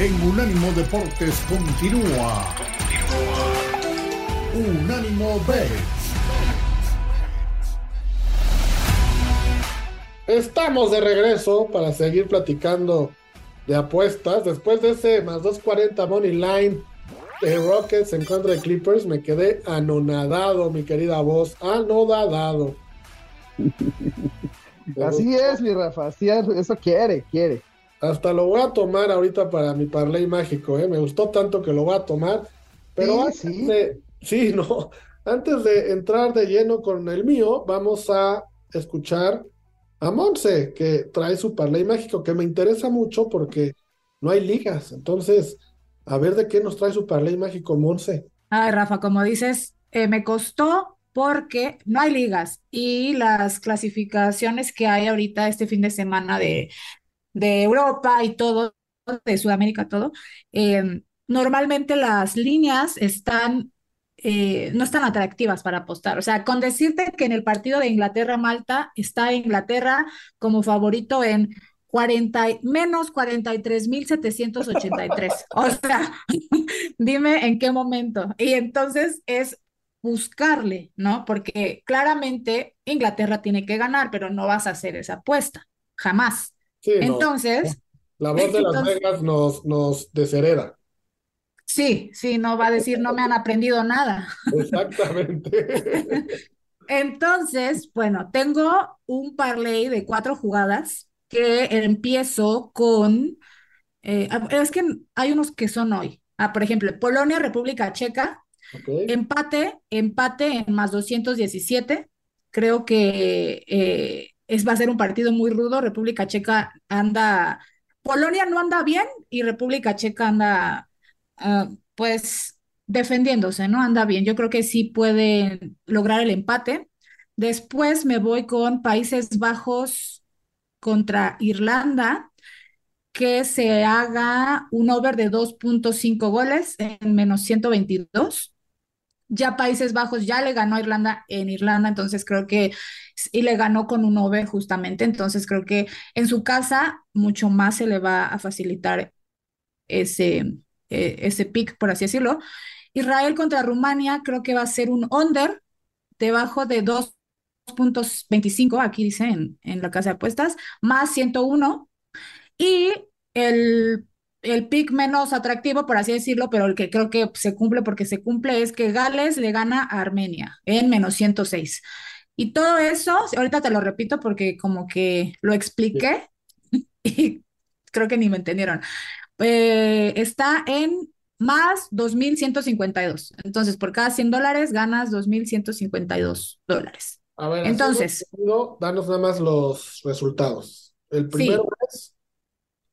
en Unánimo Deportes continúa. Unánimo Bets. Estamos de regreso para seguir platicando de apuestas. Después de ese más 240 Money Line de Rockets en contra de Clippers, me quedé anonadado, mi querida voz. Anodadado. Así es, mi Rafa, así es, eso quiere, quiere. Hasta lo voy a tomar ahorita para mi parlay mágico, ¿eh? Me gustó tanto que lo voy a tomar. Pero Sí, antes sí. de, sí, no, antes de entrar de lleno con el mío, vamos a escuchar a Monse, que trae su parlay mágico, que me interesa mucho porque no hay ligas. Entonces, a ver de qué nos trae su parlay mágico, Monse. Ay, Rafa, como dices, eh, me costó porque no hay ligas y las clasificaciones que hay ahorita este fin de semana de, de Europa y todo, de Sudamérica, todo, eh, normalmente las líneas están, eh, no están atractivas para apostar. O sea, con decirte que en el partido de Inglaterra-Malta está Inglaterra como favorito en 40, y- menos 43.783. O sea, dime en qué momento. Y entonces es buscarle, ¿no? Porque claramente Inglaterra tiene que ganar, pero no vas a hacer esa apuesta, jamás. Sí, no, Entonces, la voz de Las Vegas nos, nos deshereda. sí, sí, no va a decir no me han aprendido nada. Exactamente. Entonces, bueno, tengo un parlay de cuatro jugadas que empiezo con, eh, es que hay unos que son hoy. Ah, por ejemplo, Polonia, República Checa, empate, empate en más 217. Creo que eh, es, va a ser un partido muy rudo. República Checa anda, Polonia no anda bien y República Checa anda, ah, pues, defendiéndose, ¿no? Anda bien. Yo creo que sí pueden lograr el empate. Después me voy con Países Bajos contra Irlanda, que se haga un over de 2.5 goles en menos 122. Ya Países Bajos ya le ganó a Irlanda en Irlanda, entonces creo que, y le ganó con un over justamente, entonces creo que en su casa mucho más se le va a facilitar ese, eh, ese pick, por así decirlo. Israel contra Rumania, creo que va a ser un under debajo de 2.25, aquí dice en, en la casa de apuestas, más 101. Y el, el pick menos atractivo, por así decirlo, pero el que creo que se cumple porque se cumple, es que Gales le gana a Armenia en menos 106. Y todo eso, ahorita te lo repito porque como que lo expliqué y creo que ni me entendieron. Eh, está en más 2.152. Entonces, por cada 100 dólares ganas 2.152 dólares. A ver, Entonces. rápido, danos nada más los resultados. El primero es,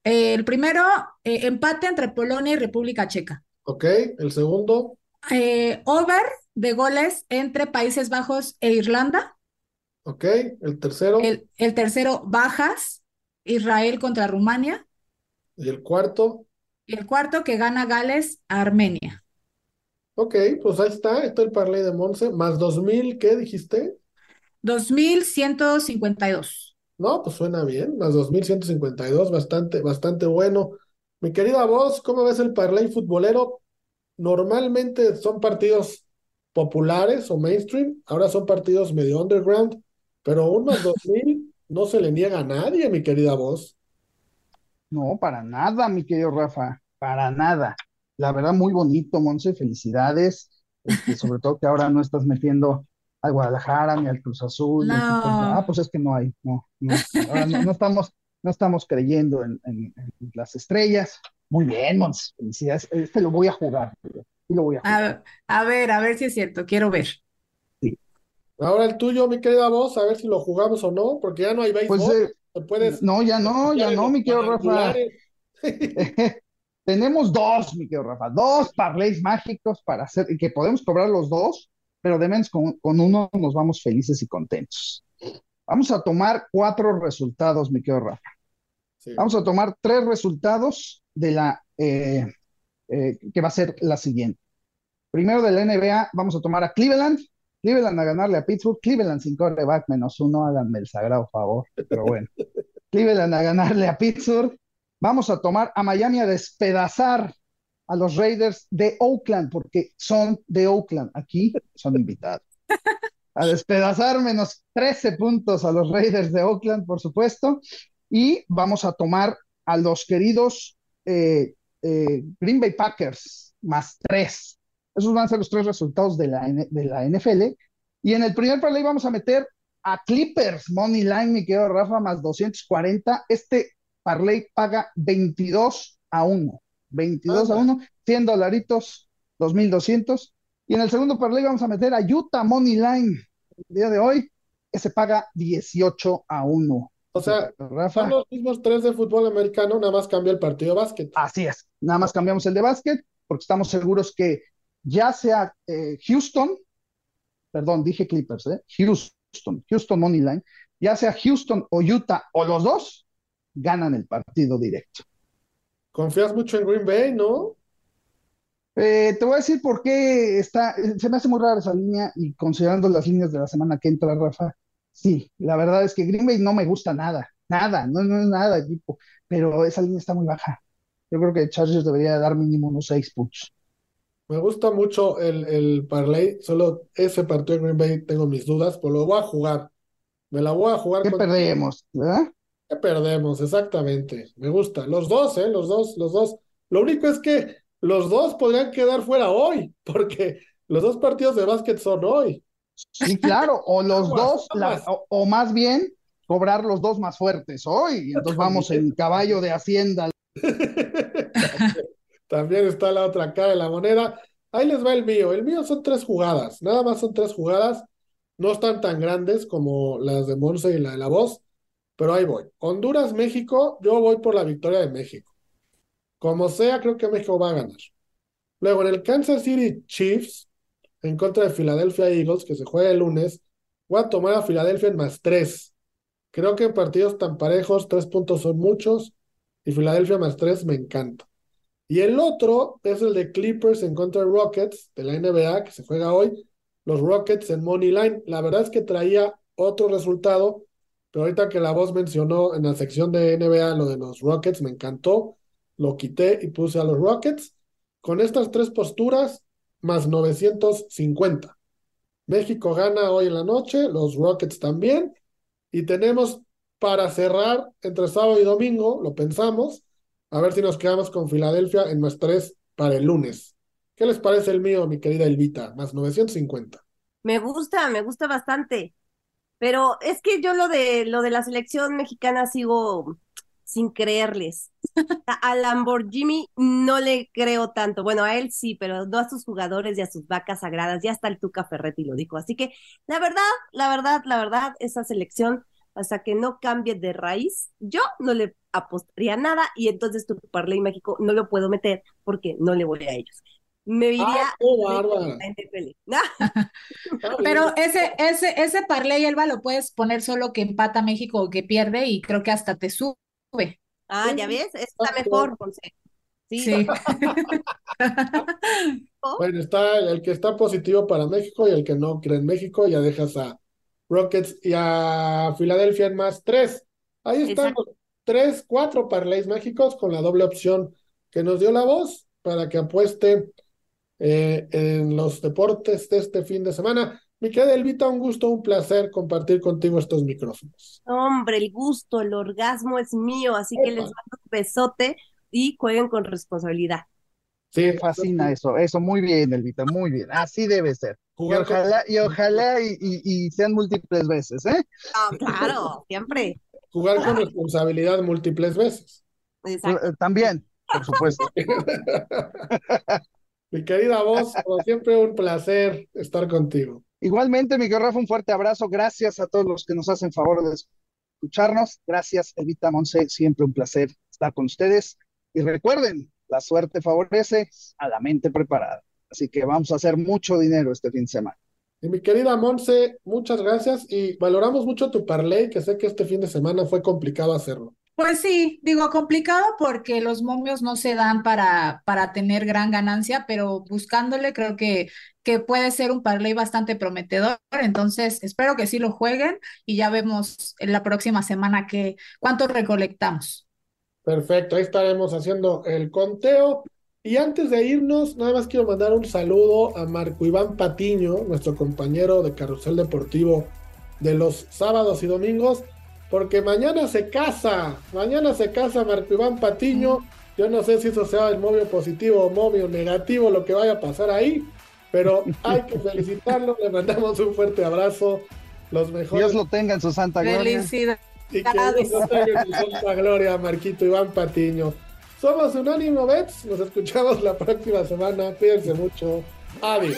Eh, el primero, eh, empate entre Polonia y República Checa. ok. El segundo, Eh, over de goles entre Países Bajos e Irlanda. ok. El tercero El, el tercero, bajas, Israel contra Rumania. y el cuarto. Y el cuarto, que gana Gales a Armenia. Ok, pues ahí está. Está el parlay de Monse. Más 2000, ¿qué dijiste? 2.152. No, pues suena bien. Más 2152, bastante, bastante bueno. Mi querida voz, ¿cómo ves el parlay futbolero? Normalmente son partidos populares o mainstream, ahora son partidos medio underground, pero un más 2000 no se le niega a nadie, mi querida voz. No, para nada, mi querido Rafa, para nada. La verdad, muy bonito, Monse, felicidades. Este, sobre todo que ahora no estás metiendo al Guadalajara ni al Cruz Azul. No. Ah, pues es que no hay, no, no, ahora no, no estamos, no estamos creyendo en, en- en las estrellas. Muy bien, Monse, felicidades. Este lo voy a jugar, lo voy a jugar. A, a ver, a ver si es cierto, quiero ver. Ahora el tuyo, mi querida voz, a ver si lo jugamos o no, porque ya no hay béisbol. Pues eh, puedes no, ya no, ya no, mi querido Rafa. Tenemos dos, mi querido Rafa, dos parlays mágicos para hacer, y que podemos cobrar los dos, pero de menos con, con uno nos vamos felices y contentos. Vamos a tomar cuatro resultados, mi querido Rafa. Sí. Vamos a tomar tres resultados de la eh, eh, que va a ser la siguiente. Primero de la NBA, vamos a tomar a Cleveland. Cleveland a ganarle a Pittsburgh. Cleveland sin quarterback menos uno, háganme el sagrado favor. Pero bueno. Cleveland a ganarle a Pittsburgh. Vamos a tomar a Miami a despedazar a los Raiders de Oakland, porque son de Oakland. Aquí son invitados. A despedazar menos 13 puntos a los Raiders de Oakland, por supuesto. Y vamos a tomar a los queridos eh, eh, Green Bay Packers más 3. Esos van a ser los tres resultados de la, de la NFL. Y en el primer parlay vamos a meter a Clippers, Money Line, mi querido Rafa, más 240. Este parlay paga 22 a 1. 22 a 1, 100 dolaritos, 2200. Y en el segundo parlay vamos a meter a Utah Money Line. El día de hoy, ese paga 18 a 1. O sea, Rafa. son los mismos tres de fútbol americano, nada más cambia el partido de básquet. Así es, nada más cambiamos el de básquet, porque estamos seguros que ya sea eh, Houston, perdón, dije Clippers, ¿eh? Houston, Houston Money Line, ya sea Houston o Utah o los dos, ganan el partido directo. Confías mucho en Green Bay, ¿no? Eh, te voy a decir por qué está, se me hace muy rara esa línea y considerando las líneas de la semana que entra, Rafa, sí, la verdad es que Green Bay no me gusta nada, nada, no, no es nada equipo, pero esa línea está muy baja. Yo creo que Chargers debería dar mínimo unos seis puntos. Me gusta mucho el, el parlay, solo ese partido de Green Bay tengo mis dudas, pero lo voy a jugar. Me la voy a jugar. ¿Qué perdemos? ¿verdad? ¿Qué perdemos? Exactamente. Me gusta. Los dos, ¿eh? Los dos, los dos. Lo único es que los dos podrían quedar fuera hoy, porque los dos partidos de básquet son hoy. Sí, claro, o los dos, o, más bien cobrar los dos más fuertes hoy. Entonces vamos en caballo de Hacienda. También está la otra cara de la moneda. Ahí les va el mío. El mío son tres jugadas. Nada más son tres jugadas. No están tan grandes como las de Monse y la de la voz, pero ahí voy. Honduras, México, yo voy por la victoria de México. Como sea, creo que México va a ganar. Luego, en el Kansas City Chiefs, en contra de Philadelphia Eagles, que se juega el lunes, voy a tomar a Philadelphia en más tres. Creo que en partidos tan parejos, tres puntos son muchos, y Philadelphia más tres me encanta. Y el otro es el de Clippers en contra de Rockets, de la NBA, que se juega hoy. Los Rockets en Money Line. La verdad es que traía otro resultado, pero ahorita que la voz mencionó en la sección de NBA lo de los Rockets, me encantó lo quité y puse a los Rockets. Con estas tres posturas, más 950. México gana hoy en la noche, los Rockets también. Y tenemos para cerrar entre sábado y domingo, lo pensamos, a ver si nos quedamos con Filadelfia en más tres para el lunes. ¿Qué les parece el mío, mi querida Elvita? Más 950. Me gusta, me gusta bastante. Pero es que yo lo de lo de la selección mexicana sigo sin creerles. A Lamborghini no le creo tanto. Bueno, a él sí, pero no a sus jugadores y a sus vacas sagradas. Ya está el Tuca Ferretti lo dijo. Así que la verdad, la verdad, la verdad, esa selección, hasta que no cambie de raíz, yo no le apostaría nada y entonces tu Parley México no lo puedo meter porque no le voy a ellos. Me iría Pero ese, ese, ese parlay, Elba, lo puedes poner solo que empata México o que pierde y creo que hasta te sube. Ah, ya ves, está mejor, Sí. bueno, está el, que está positivo para México y el que no cree en México, ya dejas a Rockets y a Filadelfia en más tres. Ahí están los tres, cuatro parlays mágicos con la doble opción que nos dio la voz para que apueste eh, en los deportes de este fin de semana. Mi querida Elvita, un gusto, un placer compartir contigo estos micrófonos. Hombre, el gusto, el orgasmo es mío, así que les mando un besote y jueguen con responsabilidad. Sí, me fascina eso, eso, muy bien, Elvita, muy bien, así debe ser. y ojalá, y, ojalá y, sean múltiples veces, ¿eh? Ah, claro, siempre. Jugar con responsabilidad múltiples veces. Exacto. Eh, también, por supuesto. Mi querida voz, como siempre, un placer estar contigo. Igualmente, Miguel Rafa, un fuerte abrazo. Gracias a todos los que nos hacen favor de escucharnos. Gracias, Evita Monse. Siempre un placer estar con ustedes. Y recuerden, la suerte favorece a la mente preparada. Así que vamos a hacer mucho dinero este fin de semana. Y mi querida Monse, muchas gracias y valoramos mucho tu parlay, que sé que este fin de semana fue complicado hacerlo. Pues sí, digo complicado porque los momios no se dan para, para tener gran ganancia, pero buscándole creo que, que puede ser un parlay bastante prometedor. Entonces, espero que sí lo jueguen y ya vemos en la próxima semana que cuánto recolectamos. Perfecto, ahí estaremos haciendo el conteo. Y antes de irnos, nada más quiero mandar un saludo a Marco Iván Patiño, nuestro compañero de Carrusel Deportivo de los sábados y domingos, porque mañana se casa, mañana se casa Marco Iván Patiño. Yo no sé si eso sea el móvil positivo o móvil negativo, lo que vaya a pasar ahí, pero hay que felicitarlo, le mandamos un fuerte abrazo, los mejores. Dios lo tenga en su santa gloria. Felicidades. Y que Dios lo tenga en su santa gloria, Marquito Iván Patiño. Somos Unánimo Bets, nos escuchamos la próxima semana, cuídense mucho, adiós.